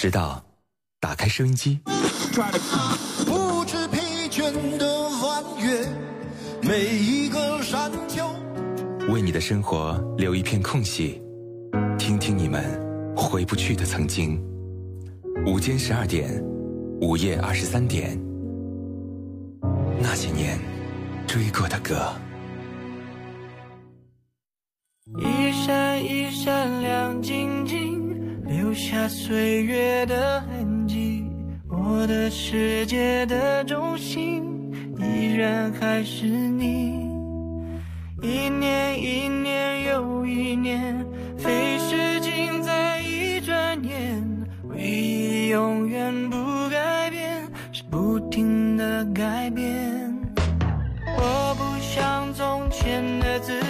直到打开收音机，不知疲倦的弯月，每一个山丘，为你的生活留一片空隙，听听你们回不去的曾经。午间十二点，午夜二十三点，那些年追过的歌。一闪一闪亮晶晶。留下岁月的痕迹，我的世界的中心依然还是你。一年一年又一年，飞逝尽在一转眼，唯一永远不改变是不停的改变。我不像从前的自己，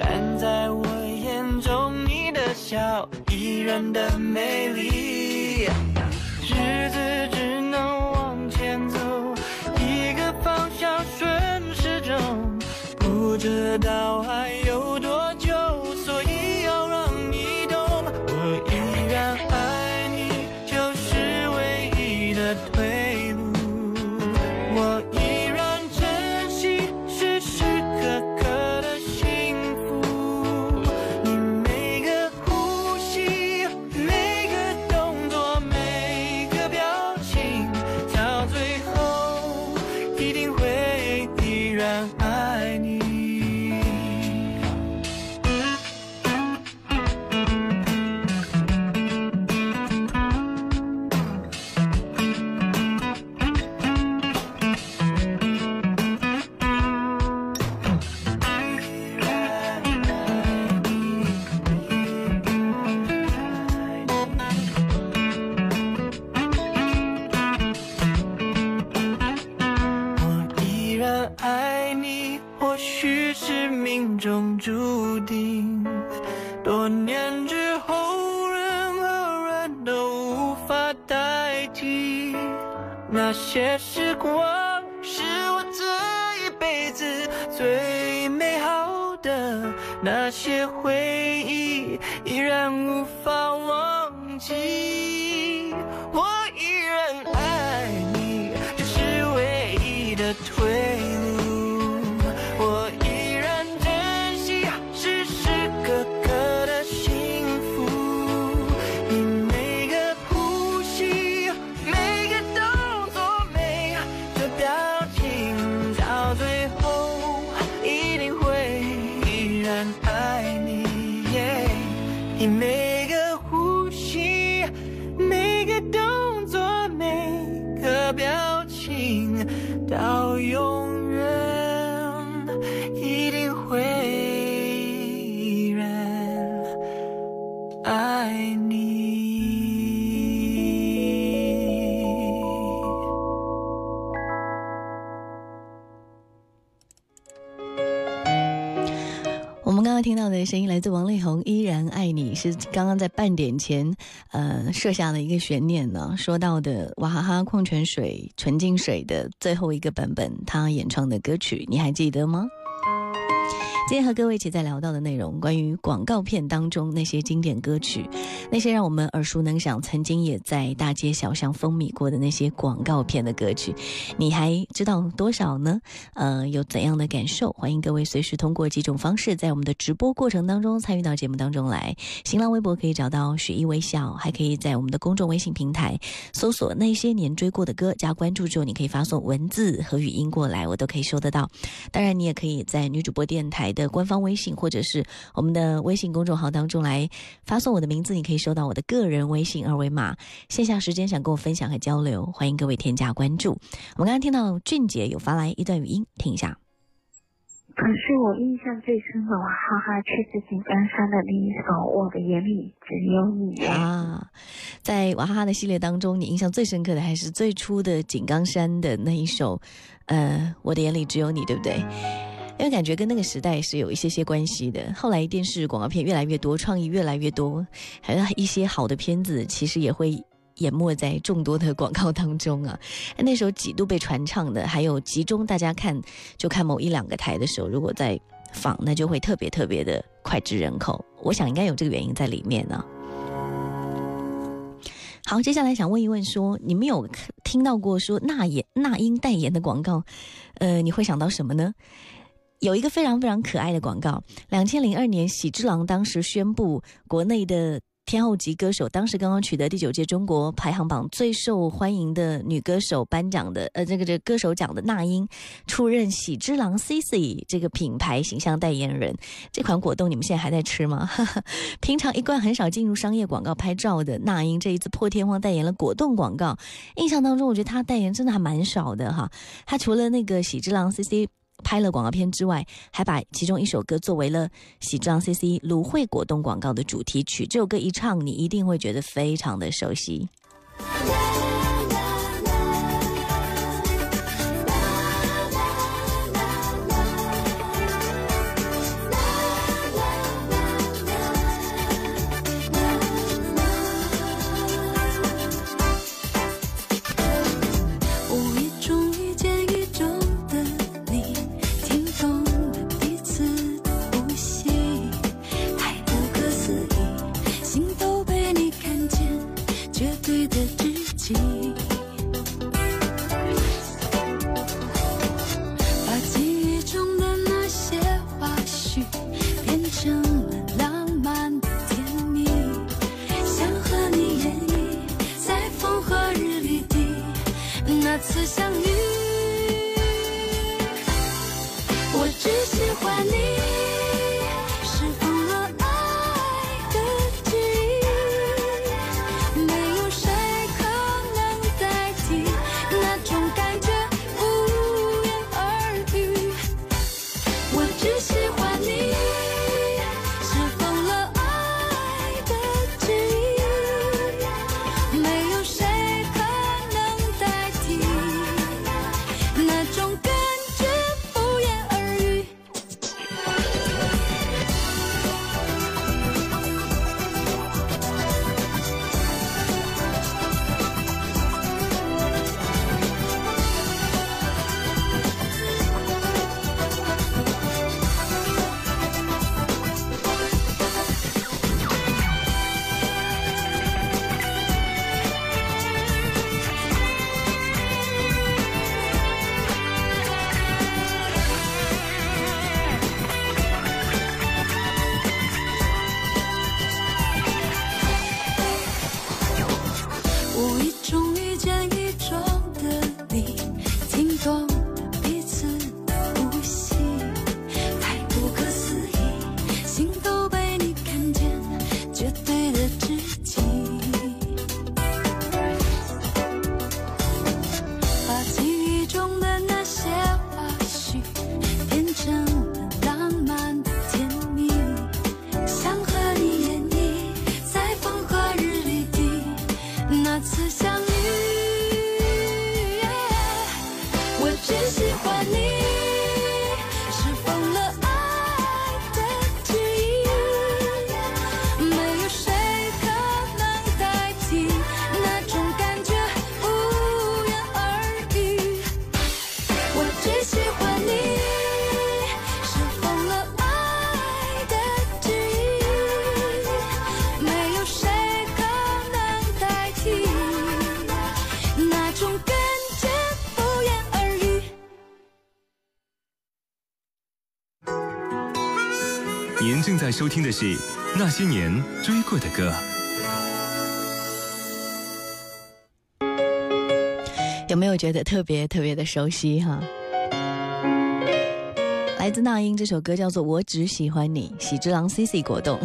但在我眼中，你的笑依然的美丽，日子只能往前走，一个方向顺时钟，不知道还有那些时光是我这一辈子最美好的那些回忆依然无法忘记。Down. 是刚刚在半点前，呃，设下了一个悬念呢。说到的娃哈哈矿泉水纯净水的最后一个版本，他演唱的歌曲，你还记得吗？今天和各位一起在聊到的内容，关于广告片当中那些经典歌曲，那些让我们耳熟能详、曾经也在大街小巷风靡过的那些广告片的歌曲，你还知道多少呢？呃，有怎样的感受？欢迎各位随时通过几种方式，在我们的直播过程当中参与到节目当中来。新浪微博可以找到雪意微笑，还可以在我们的公众微信平台搜索“那些年追过的歌”，加关注之后，你可以发送文字和语音过来，我都可以收得到。当然，你也可以在女主播电台。的官方微信或者是我们的微信公众号当中来发送我的名字，你可以收到我的个人微信二维码。线下时间想跟我分享和交流，欢迎各位添加关注。我们刚刚听到俊杰有发来一段语音，听一下。可是我印象最深的，哈哈，却是井冈山的那一首《我的眼里只有你》啊。在娃哈哈的系列当中，你印象最深刻的还是最初的井冈山的那一首，呃，《我的眼里只有你》，对不对？因为感觉跟那个时代是有一些些关系的。后来电视广告片越来越多，创意越来越多，还有一些好的片子，其实也会淹没在众多的广告当中啊。那时候几度被传唱的，还有集中大家看就看某一两个台的时候，如果在放，那就会特别特别的脍炙人口。我想应该有这个原因在里面呢。好，接下来想问一问，说你们有听到过说那演那英代言的广告，呃，你会想到什么呢？有一个非常非常可爱的广告。两千零二年，喜之郎当时宣布，国内的天后级歌手，当时刚刚取得第九届中国排行榜最受欢迎的女歌手颁奖的，呃，这个这歌手奖的那英，出任喜之郎 CC 这个品牌形象代言人。这款果冻你们现在还在吃吗？平常一贯很少进入商业广告拍照的那英，这一次破天荒代言了果冻广告。印象当中，我觉得她代言真的还蛮少的哈。她除了那个喜之郎 CC。拍了广告片之外，还把其中一首歌作为了喜之郎 CC 芦荟果冻广告的主题曲。这首歌一唱，你一定会觉得非常的熟悉。听的是《那些年追过的歌》。有没有觉得特别特别的熟悉哈？来自那英这首歌叫做《我只喜欢你》，喜之郎 C C 果冻。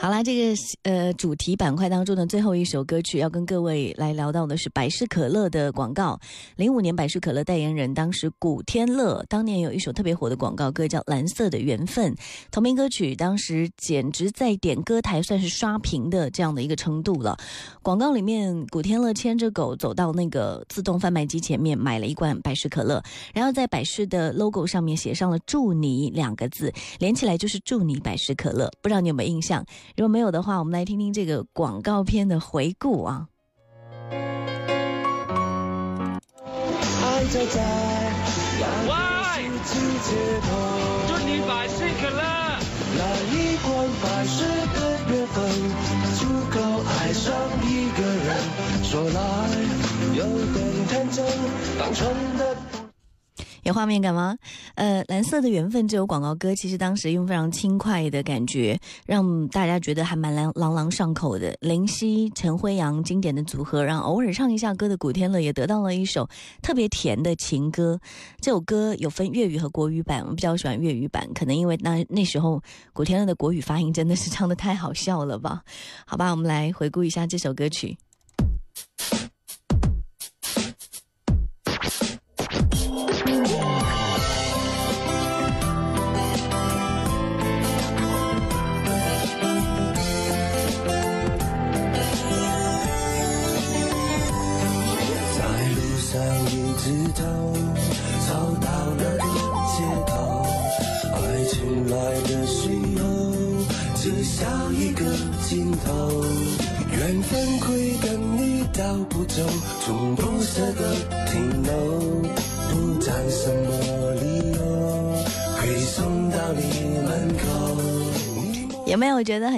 好啦，这个呃主题板块当中的最后一首歌曲，要跟各位来聊到的是百事可乐的广告。零五年百事可乐代言人当时古天乐，当年有一首特别火的广告歌叫《蓝色的缘分》，同名歌曲当时简直在点歌台算是刷屏的这样的一个程度了。广告里面，古天乐牵着狗走到那个自动贩卖机前面，买了一罐百事可乐，然后在百事的 logo 上面写上了“祝你”两个字，连起来就是“祝你百事可乐”。不知道你有没有印象？如果没有的话，我们来听听这个广告片的回顾啊。喂，祝你百事可乐。那一罐百事的缘分，足够爱上一个人。说来有点天真，单纯的。有画面感吗？呃，蓝色的缘分这首广告歌，其实当时用非常轻快的感觉，让大家觉得还蛮朗朗朗上口的。林夕、陈辉阳经典的组合，让偶尔唱一下歌的古天乐也得到了一首特别甜的情歌。这首歌有分粤语和国语版，我比较喜欢粤语版，可能因为那那时候古天乐的国语发音真的是唱的太好笑了吧？好吧，我们来回顾一下这首歌曲。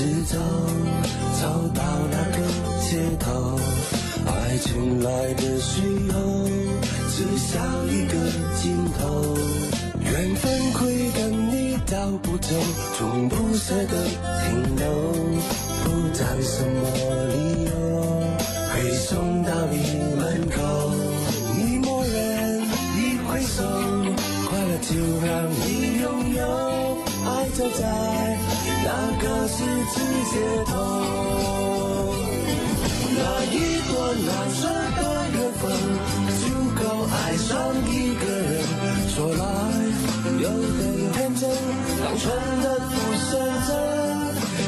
直走，走到那个街头。爱情来的时候，只想一个尽头。缘分会跟你到不走，从不舍得停留。不讲什么理由，会送到你门口。你默认，一挥手，快乐就让你拥有。爱就在十字街头。那一段难舍的缘分，足够爱上一个人。说来有点天真，单纯的不选择。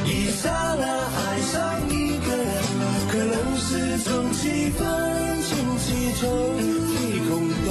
一刹那爱上一个人，可能是种气氛，轻启程，霓虹灯，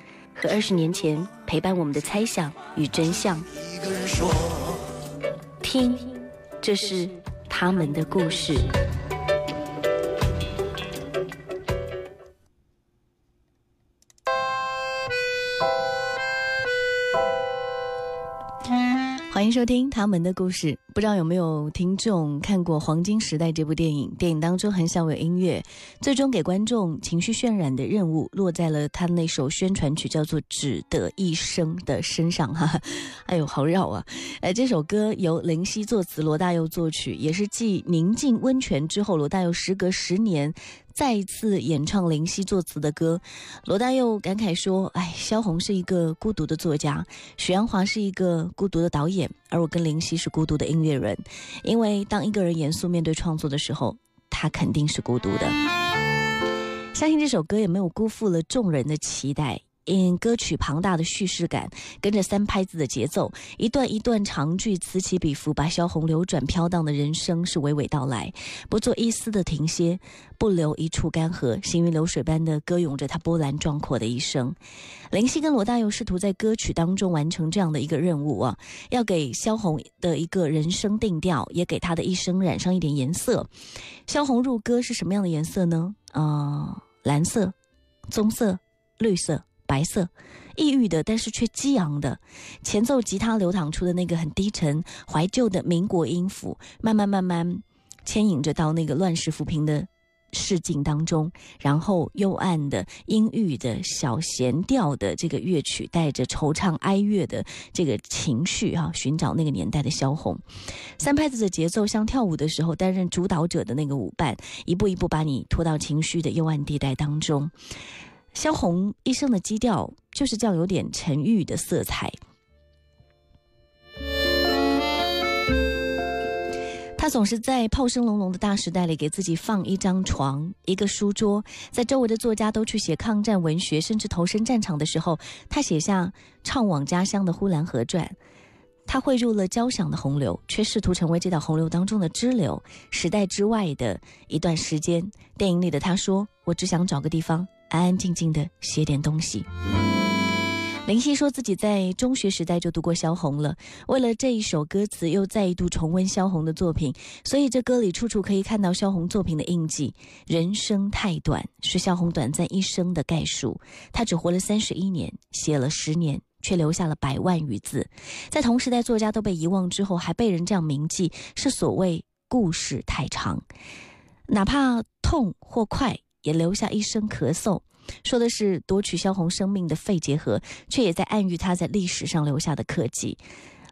和二十年前陪伴我们的猜想与真相。听，这是他们的故事。迎收听他们的故事。不知道有没有听众看过《黄金时代》这部电影？电影当中很少有音乐，最终给观众情绪渲染的任务落在了他那首宣传曲叫做《只得一生》的身上。哈，哎呦，好绕啊！哎，这首歌由林夕作词，罗大佑作曲，也是继《宁静温泉》之后，罗大佑时隔十年。再一次演唱林夕作词的歌，罗大佑感慨说：“哎，萧红是一个孤独的作家，许鞍华是一个孤独的导演，而我跟林夕是孤独的音乐人。因为当一个人严肃面对创作的时候，他肯定是孤独的。相信这首歌也没有辜负了众人的期待。”因歌曲庞大的叙事感，跟着三拍子的节奏，一段一段长句此起彼伏，把萧红流转飘荡的人生是娓娓道来，不做一丝的停歇，不留一处干涸，行云流水般的歌咏着他波澜壮阔的一生。林夕跟罗大佑试图在歌曲当中完成这样的一个任务啊，要给萧红的一个人生定调，也给他的一生染上一点颜色。萧红入歌是什么样的颜色呢？啊，蓝色、棕色、绿色。白色，抑郁的，但是却激昂的，前奏吉他流淌出的那个很低沉、怀旧的民国音符，慢慢慢慢牵引着到那个乱世浮萍的市境当中，然后幽暗的、阴郁的小弦调的这个乐曲，带着惆怅哀乐的这个情绪啊，寻找那个年代的萧红，三拍子的节奏像跳舞的时候担任主导者的那个舞伴，一步一步把你拖到情绪的幽暗地带当中。萧红一生的基调就是这样，有点沉郁的色彩。他总是在炮声隆隆的大时代里，给自己放一张床、一个书桌，在周围的作家都去写抗战文学，甚至投身战场的时候，他写下怅惘家乡的《呼兰河传》。他汇入了交响的洪流，却试图成为这道洪流当中的支流。时代之外的一段时间，电影里的他说：“我只想找个地方，安安静静的写点东西。”林夕说自己在中学时代就读过萧红了，为了这一首歌词，又再一度重温萧红的作品，所以这歌里处处可以看到萧红作品的印记。人生太短，是萧红短暂一生的概述。他只活了三十一年，写了十年。却留下了百万余字，在同时代作家都被遗忘之后，还被人这样铭记，是所谓故事太长，哪怕痛或快，也留下一声咳嗽，说的是夺取萧红生命的肺结核，却也在暗喻他在历史上留下的刻记。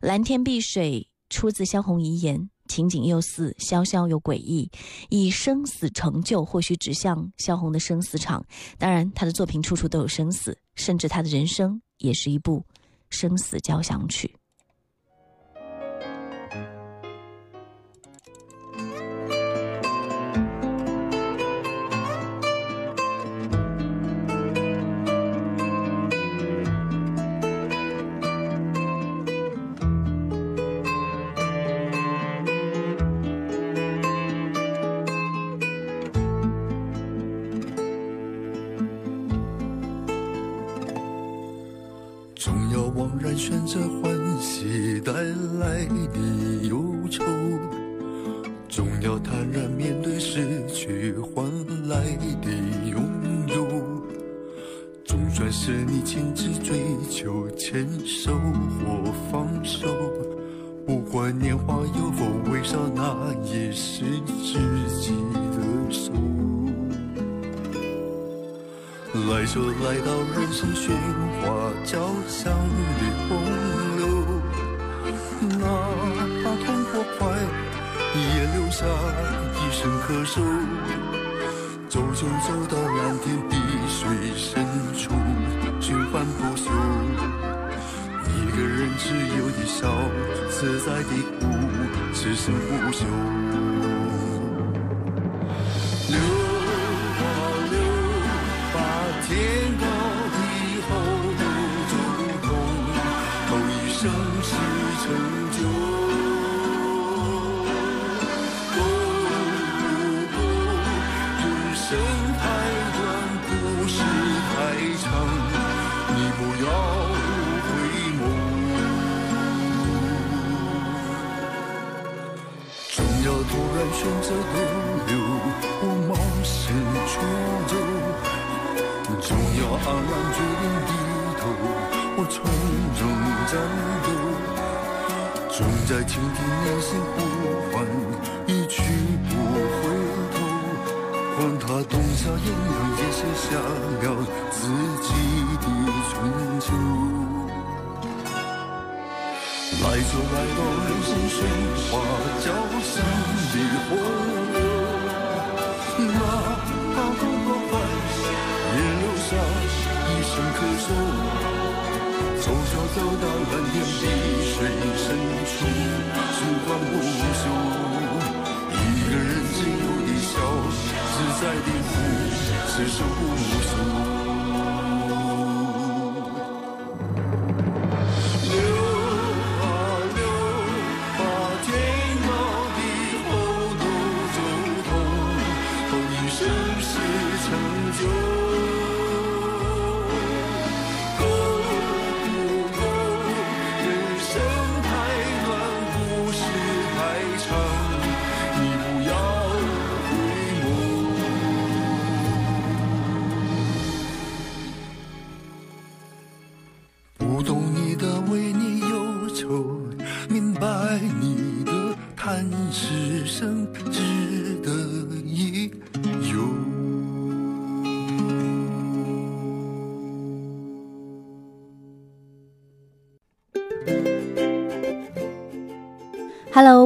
蓝天碧水出自萧红遗言，情景又似萧萧又诡异，以生死成就，或许指向萧红的生死场。当然，他的作品处处都有生死，甚至他的人生。也是一部生死交响曲。失去换来的拥有。总算是你亲自追求，牵手或放手。不管年华有否微笑，那也是自己的手。来就来到人生喧哗，交相的洪也留下一声咳嗽。走就走到蓝天碧水深处，循环不休。一个人自由的笑，自在的哭，此生不休。他冬夏炎凉，也写下了自己的春秋。来就来到人生喧哗，交相的洪流，哪怕痛或快，也留下一声咳嗽。走就走到蓝天碧水深处，循环不休。在的哭，此生不俗。流啊流，啊天高地厚都走通，后一盛世成就。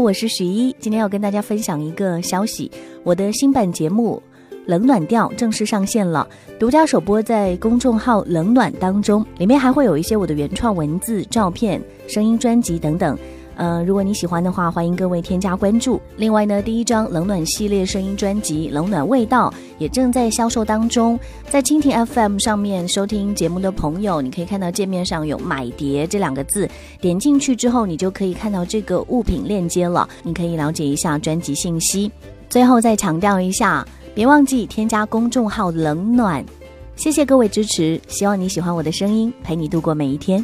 我是许一，今天要跟大家分享一个消息，我的新版节目《冷暖调》正式上线了，独家首播在公众号“冷暖”当中，里面还会有一些我的原创文字、照片、声音专辑等等。呃，如果你喜欢的话，欢迎各位添加关注。另外呢，第一张冷暖系列声音专辑《冷暖味道》也正在销售当中，在蜻蜓 FM 上面收听节目的朋友，你可以看到界面上有“买碟”这两个字，点进去之后，你就可以看到这个物品链接了，你可以了解一下专辑信息。最后再强调一下，别忘记添加公众号“冷暖”。谢谢各位支持，希望你喜欢我的声音，陪你度过每一天。